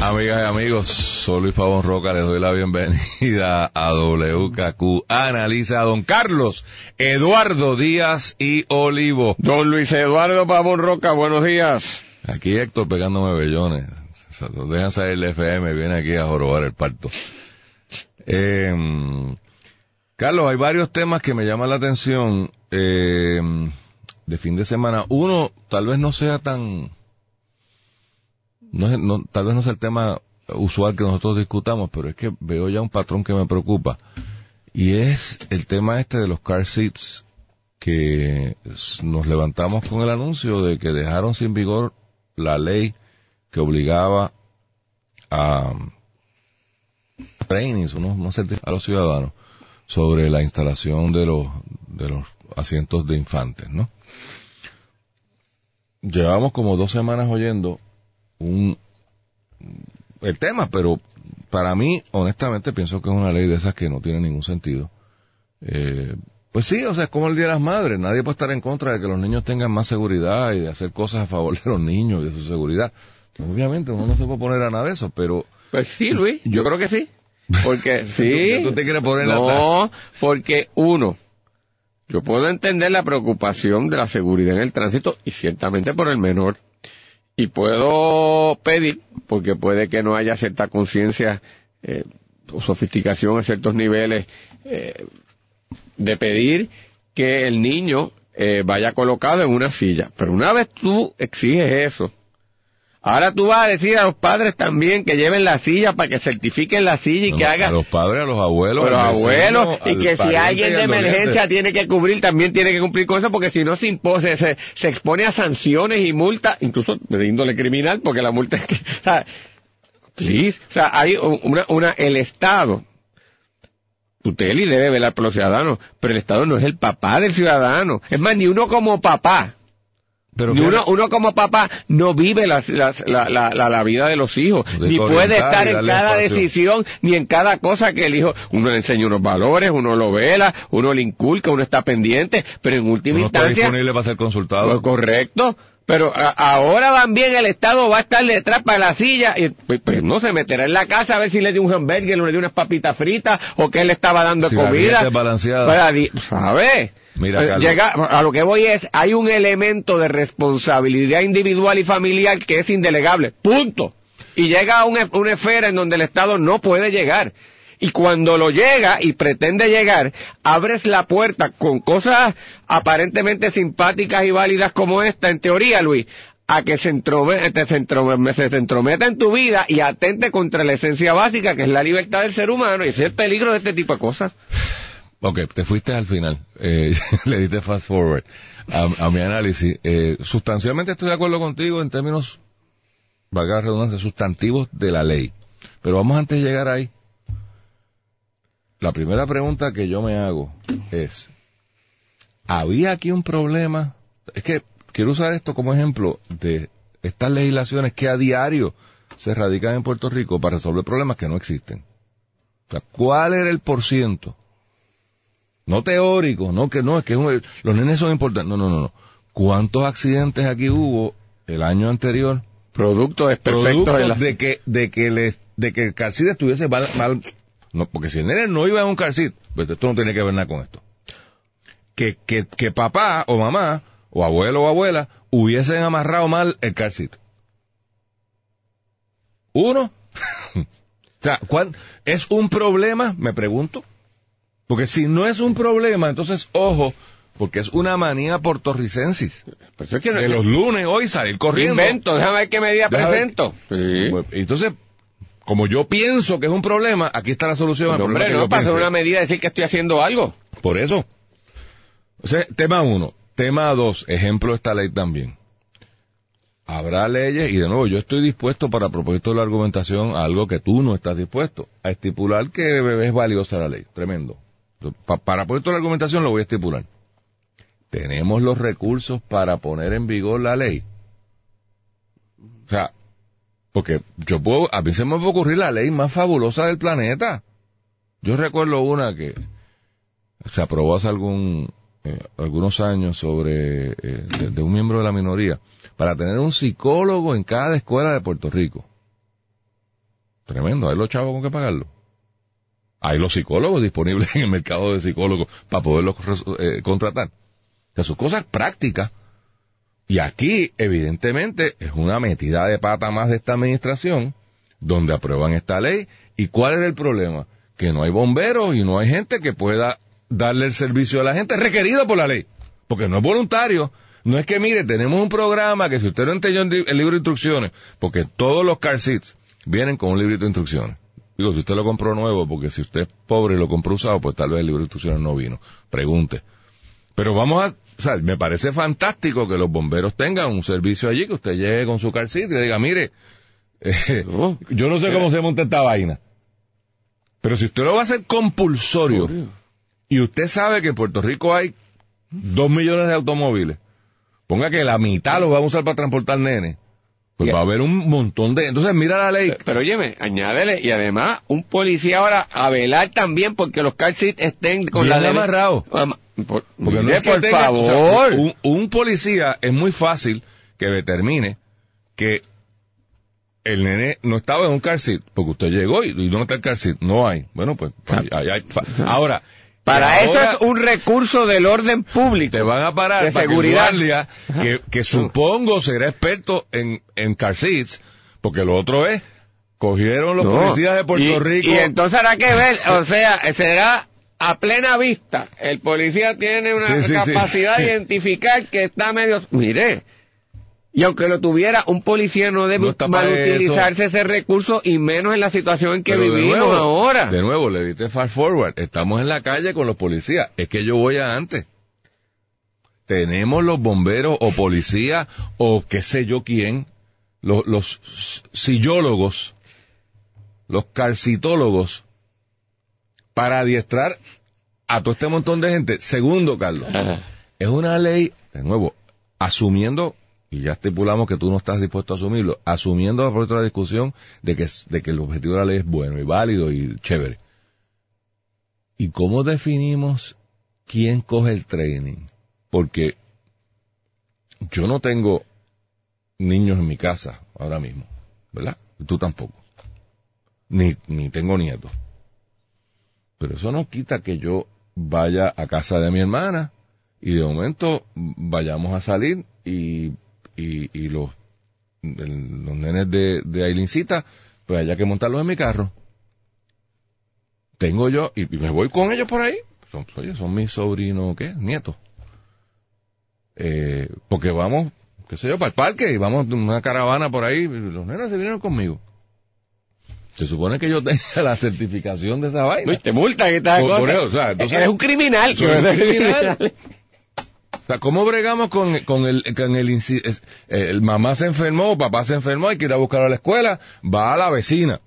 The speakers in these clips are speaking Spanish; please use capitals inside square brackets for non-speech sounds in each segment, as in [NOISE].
Amigas y amigos, soy Luis Pavón Roca, les doy la bienvenida a WKQ Analiza a don Carlos Eduardo Díaz y Olivo. Don Luis Eduardo Pavón Roca, buenos días. Aquí Héctor pegándome bellones. Los dejan salir el FM, viene aquí a jorobar el parto. Eh, Carlos, hay varios temas que me llaman la atención eh, de fin de semana. Uno, tal vez no sea tan no, no, tal vez no sea el tema usual que nosotros discutamos, pero es que veo ya un patrón que me preocupa. Y es el tema este de los car seats que nos levantamos con el anuncio de que dejaron sin vigor la ley que obligaba a trainings, a los ciudadanos sobre la instalación de los, de los asientos de infantes, ¿no? Llevamos como dos semanas oyendo un el tema, pero para mí, honestamente, pienso que es una ley de esas que no tiene ningún sentido. Eh, pues sí, o sea, es como el Día de las Madres. Nadie puede estar en contra de que los niños tengan más seguridad y de hacer cosas a favor de los niños y de su seguridad. Obviamente uno no se puede poner a nada de eso, pero... Pues sí, Luis, yo creo que sí. Porque [LAUGHS] sí. ¿Tú te quieres poner No, porque uno, yo puedo entender la preocupación de la seguridad en el tránsito y ciertamente por el menor y puedo pedir, porque puede que no haya cierta conciencia eh, o sofisticación a ciertos niveles, eh, de pedir que el niño eh, vaya colocado en una silla. Pero una vez tú exiges eso, Ahora tú vas a decir a los padres también que lleven la silla para que certifiquen la silla y que hagan... A los padres, a los abuelos. A los abuelos. y que si alguien de emergencia tiene que cubrir, también tiene que cumplir con eso, porque si no se, impose, se, se expone a sanciones y multas, incluso de índole criminal, porque la multa es que... O sea, please, o sea, hay una, una, el Estado, usted y debe velar por los ciudadanos, pero el Estado no es el papá del ciudadano. Es más, ni uno como papá pero uno, uno como papá no vive la, la, la, la, vida de los hijos, ni puede estar en cada decisión, ni en cada cosa que el hijo, uno le enseña unos valores, uno lo vela, uno le inculca, uno está pendiente, pero en última instancia... Está disponible para ser consultado. Pues correcto. Pero ahora también el Estado va a estar detrás para la silla y pues, pues, no se meterá en la casa a ver si le dio un hamburger o le dio unas papitas fritas o que él estaba dando comida. ¿Sabes? Mira, eh, Llega, a lo que voy es, hay un elemento de responsabilidad individual y familiar que es indelegable. Punto. Y llega a una, una esfera en donde el Estado no puede llegar. Y cuando lo llega y pretende llegar, abres la puerta con cosas aparentemente simpáticas y válidas como esta, en teoría, Luis, a que se entrometa, se, se entrometa en tu vida y atente contra la esencia básica que es la libertad del ser humano y ese es el peligro de este tipo de cosas. Ok, te fuiste al final. Eh, [LAUGHS] le diste fast forward a, mi análisis. Eh, sustancialmente estoy de acuerdo contigo en términos, valga la redundancia, sustantivos de la ley. Pero vamos antes de llegar ahí. La primera pregunta que yo me hago es, ¿había aquí un problema? Es que quiero usar esto como ejemplo de estas legislaciones que a diario se radican en Puerto Rico para resolver problemas que no existen. O sea, ¿cuál era el porciento no teórico, no que no, es que los nenes son importantes. No, no, no, no. ¿Cuántos accidentes aquí hubo el año anterior? Producto de que, de que les, de que el calcid estuviese mal, no, porque si el nene no iba en un calcid, pues esto no tiene que ver nada con esto. Que, que, que papá o mamá, o abuelo o abuela, hubiesen amarrado mal el calcid. Uno. [LAUGHS] o sea, ¿es un problema? Me pregunto. Porque si no es un problema, entonces ojo, porque es una manía portorricensis. Pues es que de los lunes hoy salir corriendo. Invento, déjame ver qué medida presento. Sí. Pues, entonces, como yo pienso que es un problema, aquí está la solución al problema. no, hacer una medida decir que estoy haciendo algo. Por eso. O sea, tema uno. Tema dos, ejemplo de esta ley también. habrá leyes y de nuevo yo estoy dispuesto para propósito de la argumentación a algo que tú no estás dispuesto, a estipular que es valiosa la ley. Tremendo. Pa- para propósito de la argumentación lo voy a estipular. Tenemos los recursos para poner en vigor la ley. O sea, porque yo puedo, a mí se me puede ocurrir la ley más fabulosa del planeta. Yo recuerdo una que se aprobó hace algún, eh, algunos años sobre, eh, de, de un miembro de la minoría, para tener un psicólogo en cada escuela de Puerto Rico. Tremendo, hay los chavos con que pagarlo. Hay los psicólogos disponibles [LAUGHS] en el mercado de psicólogos para poderlos eh, contratar. O sea, sus cosas prácticas. Y aquí, evidentemente, es una metida de pata más de esta administración, donde aprueban esta ley. ¿Y cuál es el problema? Que no hay bomberos y no hay gente que pueda darle el servicio a la gente requerido por la ley. Porque no es voluntario. No es que, mire, tenemos un programa que si usted no entendió el libro de instrucciones, porque todos los car seats vienen con un librito de instrucciones. Digo, si usted lo compró nuevo, porque si usted es pobre y lo compró usado, pues tal vez el libro de instrucciones no vino. Pregunte. Pero vamos a, o sea, me parece fantástico que los bomberos tengan un servicio allí, que usted llegue con su seat y diga, mire, [LAUGHS] eh, No. yo no sé cómo se monta esta vaina. Pero si usted lo va a hacer compulsorio, y usted sabe que en Puerto Rico hay dos millones de automóviles, ponga que la mitad los va a usar para transportar nenes, pues va a haber un montón de... Entonces mira la ley. Pero óyeme, añádele, y además, un policía ahora a velar también porque los car seats estén con Bien la de- amarrados. Ama- por, Porque no es que por tenga- o sea, favor. un, un policía es muy fácil que determine que el nene no estaba en un car seat, porque usted llegó y, y ¿dónde está el car seat? No hay. Bueno, pues, hay- ahora... Para eso es un recurso del orden público. te van a parar de para que el seguridad. guardia, que, que supongo será experto en, en car seats, porque lo otro es, cogieron los No. policías de Puerto y, Rico. Y entonces hará que ver, o sea, será a plena vista. El policía tiene una Sí, sí, sí. capacidad de identificar que está medio... Mire, y aunque lo tuviera, un policía no debe No malutilizarse ese recurso y menos en la situación en que Pero de vivimos nuevo, ahora. De nuevo, le diste fast forward. Estamos en la calle con los policías. Es que yo voy a antes. Tenemos los bomberos o policías o qué sé yo quién, los, los sillólogos, los carcitólogos, para adiestrar a todo este montón de gente. Segundo, Carlos, Ajá. es una ley, de nuevo, asumiendo, y ya estipulamos que tú no estás dispuesto a asumirlo, asumiendo por otra discusión de que, de que el objetivo de la ley es bueno y válido y chévere. ¿Y cómo definimos quién coge el training? Porque yo no tengo niños en mi casa ahora mismo, ¿verdad? Tú tampoco. Ni, ni tengo nietos. Pero eso no quita que yo vaya a casa de mi hermana y de momento vayamos a salir y, y, y los, el- los nenes de, de Ailincita, pues haya que montarlos en mi carro. Tengo yo, y, y me voy con ellos por ahí. Son, oye, son mis sobrinos, ¿qué? Nietos. Eh, porque vamos, qué sé yo, para el parque y vamos en una caravana por ahí. y Los nenes se vinieron conmigo. Se supone que yo tenga [LAUGHS] la certificación de esa vaina. Uy, te multa que tal Por- por eso, o sea, entonces- Eres un criminal. Soy un criminal. [LAUGHS] O sea, ¿cómo bregamos con, con el, con el, eh, el mamá se enfermó, papá se enfermó, hay que ir a buscar a la escuela, va a la vecina?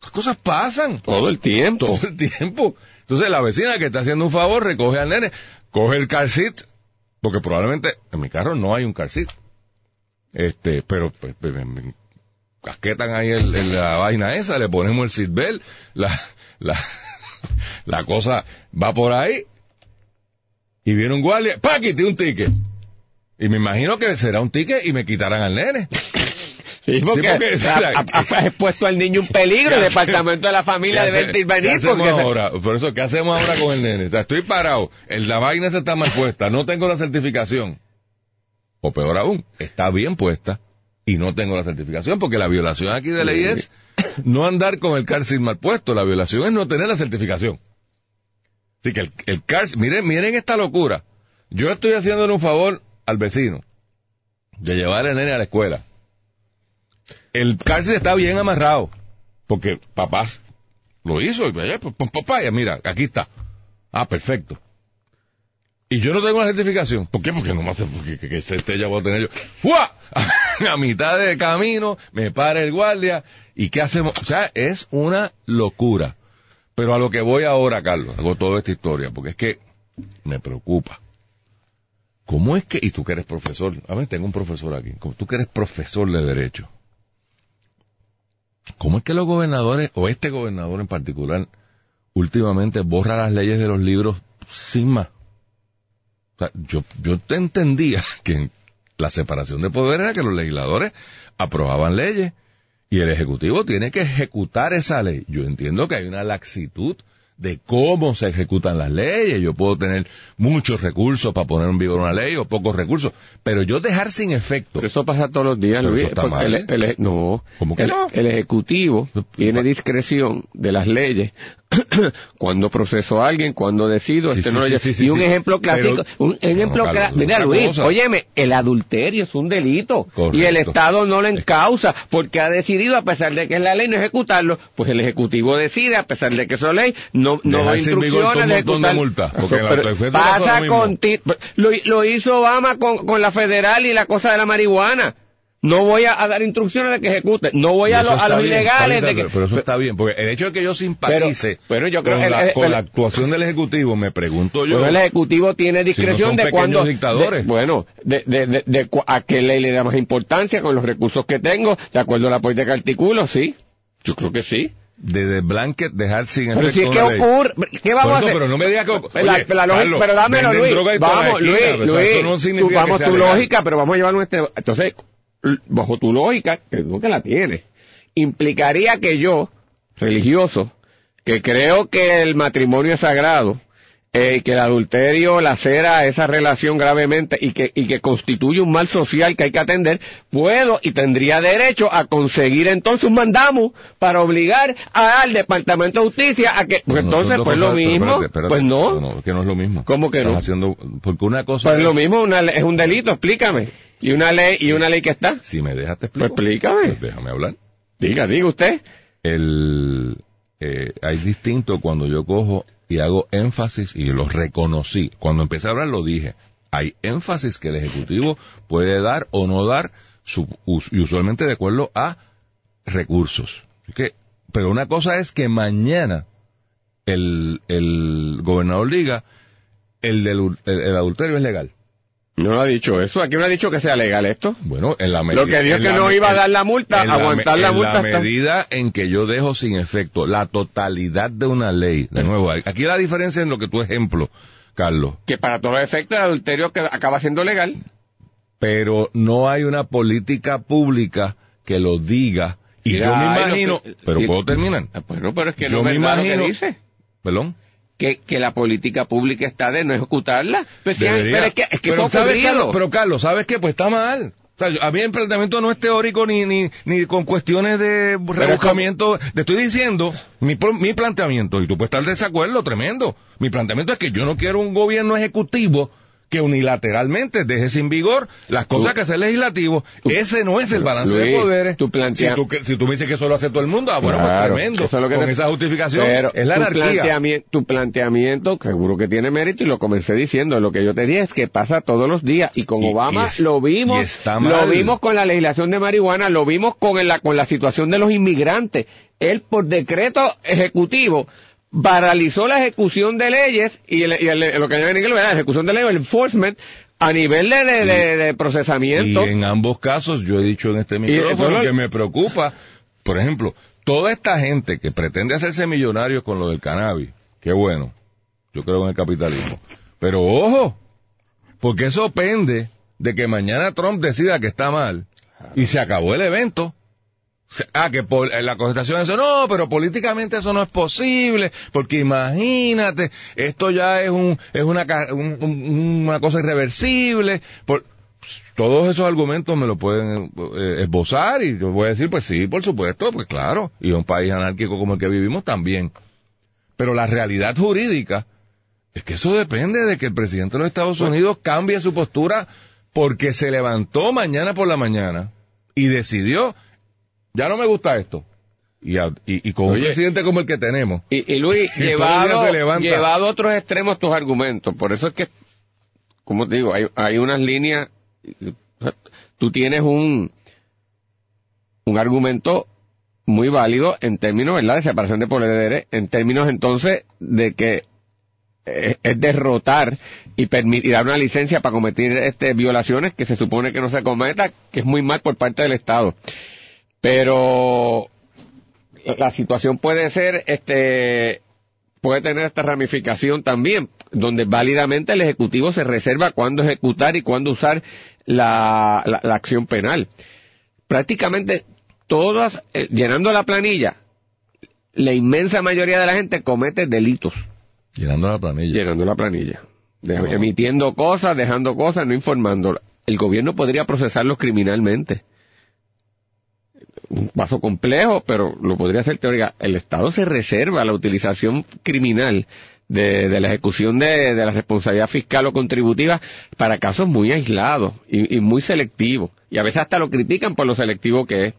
Las cosas pasan Todo el tiempo. todo el tiempo. Entonces la vecina que está haciendo un favor recoge al nene, coge el car seat, porque probablemente en mi carro no hay un car seat. Este, pero pues, pues, me- me casquetan ahí el- el- la vaina esa, le ponemos el seatbelt, la, la, [LAUGHS] la cosa va por ahí y viene un guardia, ¡pa! quité un ticket. Y me imagino que será un ticket y me quitarán al nene. [LAUGHS] Sí, porque, Sí, porque, o sea, ha, expuesto al niño un peligro. [LAUGHS] El ¿Qué departamento de la familia ¿Qué debe intervenir. ¿Qué porque ahora? Por eso, ¿qué hacemos ahora con el nene? O sea, estoy parado, el, la vaina se está mal puesta, no tengo la certificación. O peor aún, está bien puesta y no tengo la certificación, porque la violación aquí de ley es no andar con el seat mal puesto, la violación es no tener la certificación. Así que el, el seat- miren, miren esta locura. Yo estoy haciéndole un favor al vecino de llevar al nene a la escuela. El seat está bien amarrado, porque papás lo hizo y vaya, pues, pues, papá, ya mira, aquí está. Ah, perfecto. Y yo no tengo la certificación. ¿Por qué? Porque no me hace, porque que, que, este ya voy a tener yo. ¡Fua! [LAUGHS] a mitad de camino, me para el guardia, ¿y qué hacemos? O sea, es una locura. Pero a lo que voy ahora, Carlos, hago toda esta historia, porque es que me preocupa. ¿Cómo es que, y tú que eres profesor, a ver, tengo un profesor aquí, como tú que eres profesor de Derecho, ¿cómo es que los gobernadores, o este gobernador en particular, últimamente borra las leyes de los libros sin más? O sea, yo, yo te entendía [LAUGHS] que la separación de poder era que los legisladores aprobaban leyes y el Ejecutivo tiene que ejecutar esa ley. Yo entiendo que hay una laxitud de cómo se ejecutan las leyes. Yo puedo tener muchos recursos para poner en vigor una ley o pocos recursos, pero yo dejar sin efecto. Pero eso pasa todos los días, Luis. está el- el- no. ¿Cómo que el, no? el Ejecutivo tiene discreción de las leyes [CLEARS THROAT] cuando proceso a alguien, cuando decido. Sí, este sí, no sí, y un ejemplo clásico, Pero- un ejemplo No, Mira, Luis, cosa. óyeme, el adulterio es un delito. Correcto. Y el Estado no lo encausa porque ha decidido, a pesar de que es la ley, no ejecutarlo. Pues el Ejecutivo decide, a pesar de que es ley, no, no vigor instrucciones de de ejecutar. porque Eso, la- pero no son pasa lo con ti- lo, lo hizo Obama con, con la federal y la cosa de la marihuana. No voy a, a dar instrucciones de que ejecute. No voy a, lo- a los bien, ilegales de que... pero eso está bien, porque el hecho de que yo simpatice Pero- pero yo creo con, el- la, el- con el- la actuación del Ejecutivo, me pregunto yo, Bueno, el Ejecutivo tiene discreción son de pequeños cuando... dictadores. de- bueno, de, de, de, de a qué ley le da más importancia con los recursos que tengo, de acuerdo a la política que articulo, sí. Yo creo que sí. De, de blanket dejar sin Pero efecto si es que ocurre, ¿qué vamos a hacer? pero no me digas que... La- la Carlos, pero dámelo, Luis. Vamos, esquina, Luis, o sea, Luis. eso no significa tú- que vamos tu legal. lógica, pero vamos a llevar nuestra... Entonces, bajo tu lógica, que no que la tienes, implicaría que yo, religioso, que creo que el matrimonio es sagrado, eh, que el adulterio lacera esa relación gravemente y que, y que constituye un mal social que hay que atender, puedo y tendría derecho a conseguir entonces un mandamo para obligar al Departamento de Justicia a que, No, son entonces pues lo mismo, espérate, espérate. pues no, que no es lo mismo. ¿Cómo que Estás no? haciendo, porque una cosa pues es- lo mismo una es un delito, explícame. Y una ley, y una ley que está. Si me dejas te Pues explico. explícame. Pues déjame hablar. Diga, diga usted. el eh, hay distinto cuando yo cojo y hago énfasis y lo reconocí. Cuando empecé a hablar lo dije. Hay énfasis que el ejecutivo puede dar o no dar y usualmente de acuerdo a recursos. Pero una cosa es que mañana el, el gobernador diga el, del, el adulterio es legal. No ha dicho eso. Aquí no ha dicho que sea legal esto. Bueno, en la medida... Lo que dijo en que la no iba a en- dar la multa, en la aguantar la en multa la hasta- medida en que yo dejo sin efecto la totalidad de una ley. De nuevo, aquí la diferencia en lo que tu ejemplo, Carlos. Que para todos los efectos el adulterio que acaba siendo legal. Pero no hay una política pública que lo diga. Y yo me imagino... que- pero sí. puedo terminar. Ah, Bueno, pero es que Yo no me lo que imagino- dice. Perdón. Que, que la política pública está de no ejecutarla. Pero, si- Debería. pero es que, es que Pero, fue ¿sabes, ocurrido. Carlos? pero Carlos, ¿sabes qué? Pues está mal. O sea, yo- a mí el planteamiento no es teórico ni, ni, ni con cuestiones de rebuscamiento. Te estoy diciendo mi, mi planteamiento, y tú puedes estar en desacuerdo, tremendo. Mi planteamiento es que yo no quiero un gobierno ejecutivo que unilateralmente deje sin vigor las cosas que hace el legislativo. Ese no es el balance Luis, de poderes. tú plantea- si, tú, que- si tú me dices que eso lo hace todo el mundo, ah, bueno, pues Claro, tremendo. eso es lo que Con te- esa justificación Pero es la tu anarquía. planteamiento, tu planteamiento, seguro que tiene mérito y lo comencé diciendo, lo que yo te dije es que pasa todos los días y con Y- Obama y es- lo vimos, lo vimos con la legislación de marihuana, lo vimos con la, con la situación de los inmigrantes. Él por decreto ejecutivo paralizó la ejecución de leyes y, el- y el- lo que llaman en inglés, la ejecución de leyes, el enforcement, a nivel de, de, de- de Y procesamiento. en ambos casos yo he dicho en este micrófono lo- que me preocupa, por ejemplo, toda esta gente que pretende hacerse millonarios con lo del cannabis, qué bueno, yo creo en el capitalismo, pero ojo, porque eso pende de que mañana Trump decida que está mal y se acabó el evento. Ah, que por, en la concentración eso, no, pero políticamente eso no es posible, porque imagínate, esto ya es un, es una, un- un- una cosa irreversible, por, todos esos argumentos me lo pueden eh, esbozar y yo voy a decir, pues sí, por supuesto, pues claro, y un país anárquico como el que vivimos también. Pero la realidad jurídica es que eso depende de que el presidente de los Estados Unidos cambie su postura porque se levantó mañana por la mañana y decidió, ya no me gusta esto. Y, a- y, y con un presidente como el que tenemos, Y, y Luis, [LAUGHS] llevado a otros extremos tus argumentos. Por eso es que, como te digo, hay, hay unas líneas, tú tienes un, un argumento muy válido en términos, ¿verdad?, de separación de poderes, en términos entonces de que eh, es derrotar y permitir dar una licencia para cometer este violaciones que se supone que no se cometa, que es muy mal por parte del Estado. Pero la situación puede ser, este, puede tener esta ramificación también, donde válidamente el Ejecutivo se reserva cuándo ejecutar y cuándo usar la, la, acción penal. Prácticamente todas, eh, llenando la planilla, la inmensa mayoría de la gente comete delitos. Llenando la planilla. Llenando la planilla. Emitiendo cosas, dejando cosas, no informando. El gobierno podría procesarlos criminalmente. Un paso complejo, pero lo podría hacer teórica. El Estado se reserva la utilización criminal de, de la ejecución de, de, la responsabilidad fiscal o contributiva para casos muy aislados y, y, muy selectivos. Y a veces hasta lo critican por lo selectivo que es.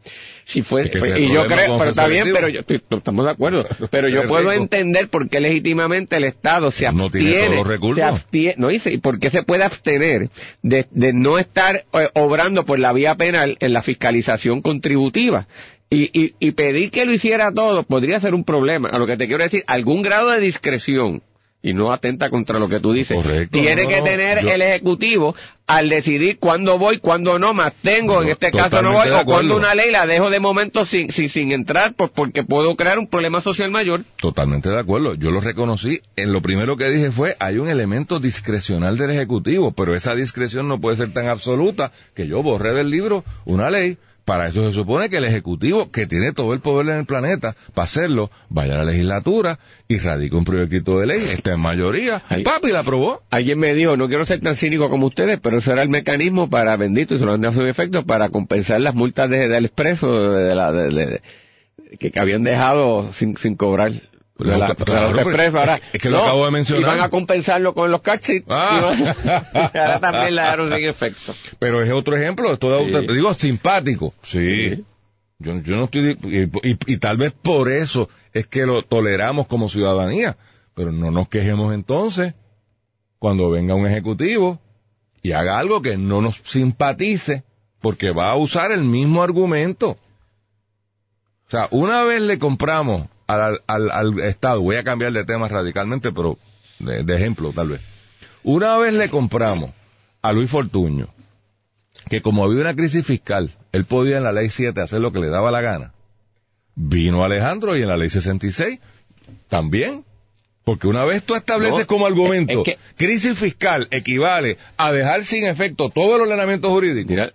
Si fue, y yo creo, pero está bien, pero yo, estamos de acuerdo. [LAUGHS] Pero yo puedo entender por qué legítimamente el Estado se abstiene. No se abstiene, no dice, y por qué se puede abstener de, de no estar eh, obrando por la vía penal en la fiscalización contributiva. Y, y, y, pedir que lo hiciera todo podría ser un problema. A lo que te quiero decir, algún grado de discreción, y no atenta contra lo que tú dices, Correcto, tiene no, que no, tener yo... el Ejecutivo al decidir cuándo voy, cuándo no, más tengo, en este caso no voy, o cuando una ley la dejo de momento sin, sin, sin entrar, pues porque puedo crear un problema social mayor. Totalmente de acuerdo, yo lo reconocí, en lo primero que dije fue, hay un elemento discrecional del Ejecutivo, pero esa discreción no puede ser tan absoluta que yo borré del libro una ley para eso se supone que el Ejecutivo, que tiene todo el poder en el planeta para hacerlo, vaya a la legislatura y radique un proyectito de ley, está en mayoría, Ay, papi la aprobó. Alguien me dijo, no quiero ser tan cínico como ustedes, pero ese era el mecanismo para, bendito, y se lo han dado su efecto, para compensar las multas de, del expreso de la, de, de, que, que, habían dejado sin, sin cobrar. De la, claro, de los expresos, ahora, es que lo no, acabo de mencionar. Y van a compensarlo con los caxis. Ah. [LAUGHS] Ahora también la dejaron sin efecto. Pero es otro ejemplo, esto sí. te digo simpático. Sí. sí. Yo, yo, no estoy, y, y, y, tal vez por eso es que lo toleramos como ciudadanía. Pero no nos quejemos entonces cuando venga un ejecutivo y haga algo que no nos simpatice, porque va a usar el mismo argumento. O sea, una vez le compramos al, al, al, Estado, voy a cambiar de tema radicalmente, pero de, de, ejemplo tal vez. Una vez le compramos a Luis Fortuño, que como había una crisis fiscal, él podía en la ley 7 hacer lo que le daba la gana. Vino Alejandro y en la ley 66 también. Porque una vez tú estableces no, como argumento es que, crisis fiscal equivale a dejar sin efecto todo el ordenamiento jurídico, mira,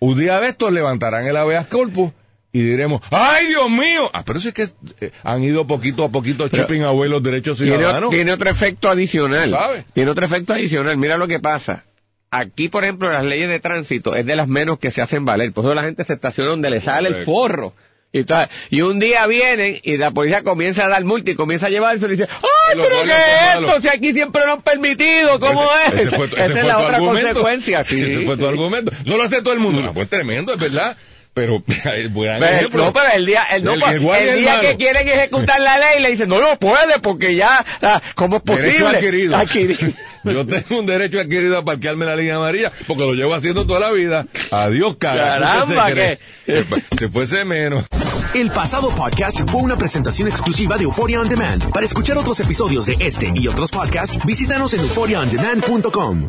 un día de estos levantarán el habeas corpus y diremos, ¡ay, Dios mío! Ah, pero eso es que eh, han ido poquito a poquito chipping away los derechos ciudadanos. Tiene, tiene otro efecto adicional. ¿Sabes? Tiene otro efecto adicional. Mira lo que pasa. Aquí, por ejemplo, las leyes de tránsito es de las menos que se hacen valer. Por eso la gente se estaciona donde le sale el forro. Y, tal. y un día vienen y la policía comienza a dar multa y comienza a llevarse y dice, ¡ay, pero qué es esto! Si aquí siempre lo han permitido, ¿cómo ese, es? Ese fue, ese Esa es la otra argumento. consecuencia. Sí, ese fue tu argumento. No lo hace todo el mundo. No, pues tremendo, es verdad. Pero, [LAUGHS] voy a pero, ejemplo, no, pero el día, el, no, el, el, el día que quieren ejecutar la ley le dicen, no lo puede porque ya, ah, ¿cómo es posible? Derecho adquirido. Adquirido. [LAUGHS] Yo tengo un derecho adquirido a parquearme en la línea amarilla porque lo llevo haciendo toda la vida. Adiós, cara. Caramba, que se fuese menos. El pasado podcast fue una presentación exclusiva de Euphoria On Demand. Para escuchar otros episodios de este y otros podcasts, visítanos en euphoriaondemand.com.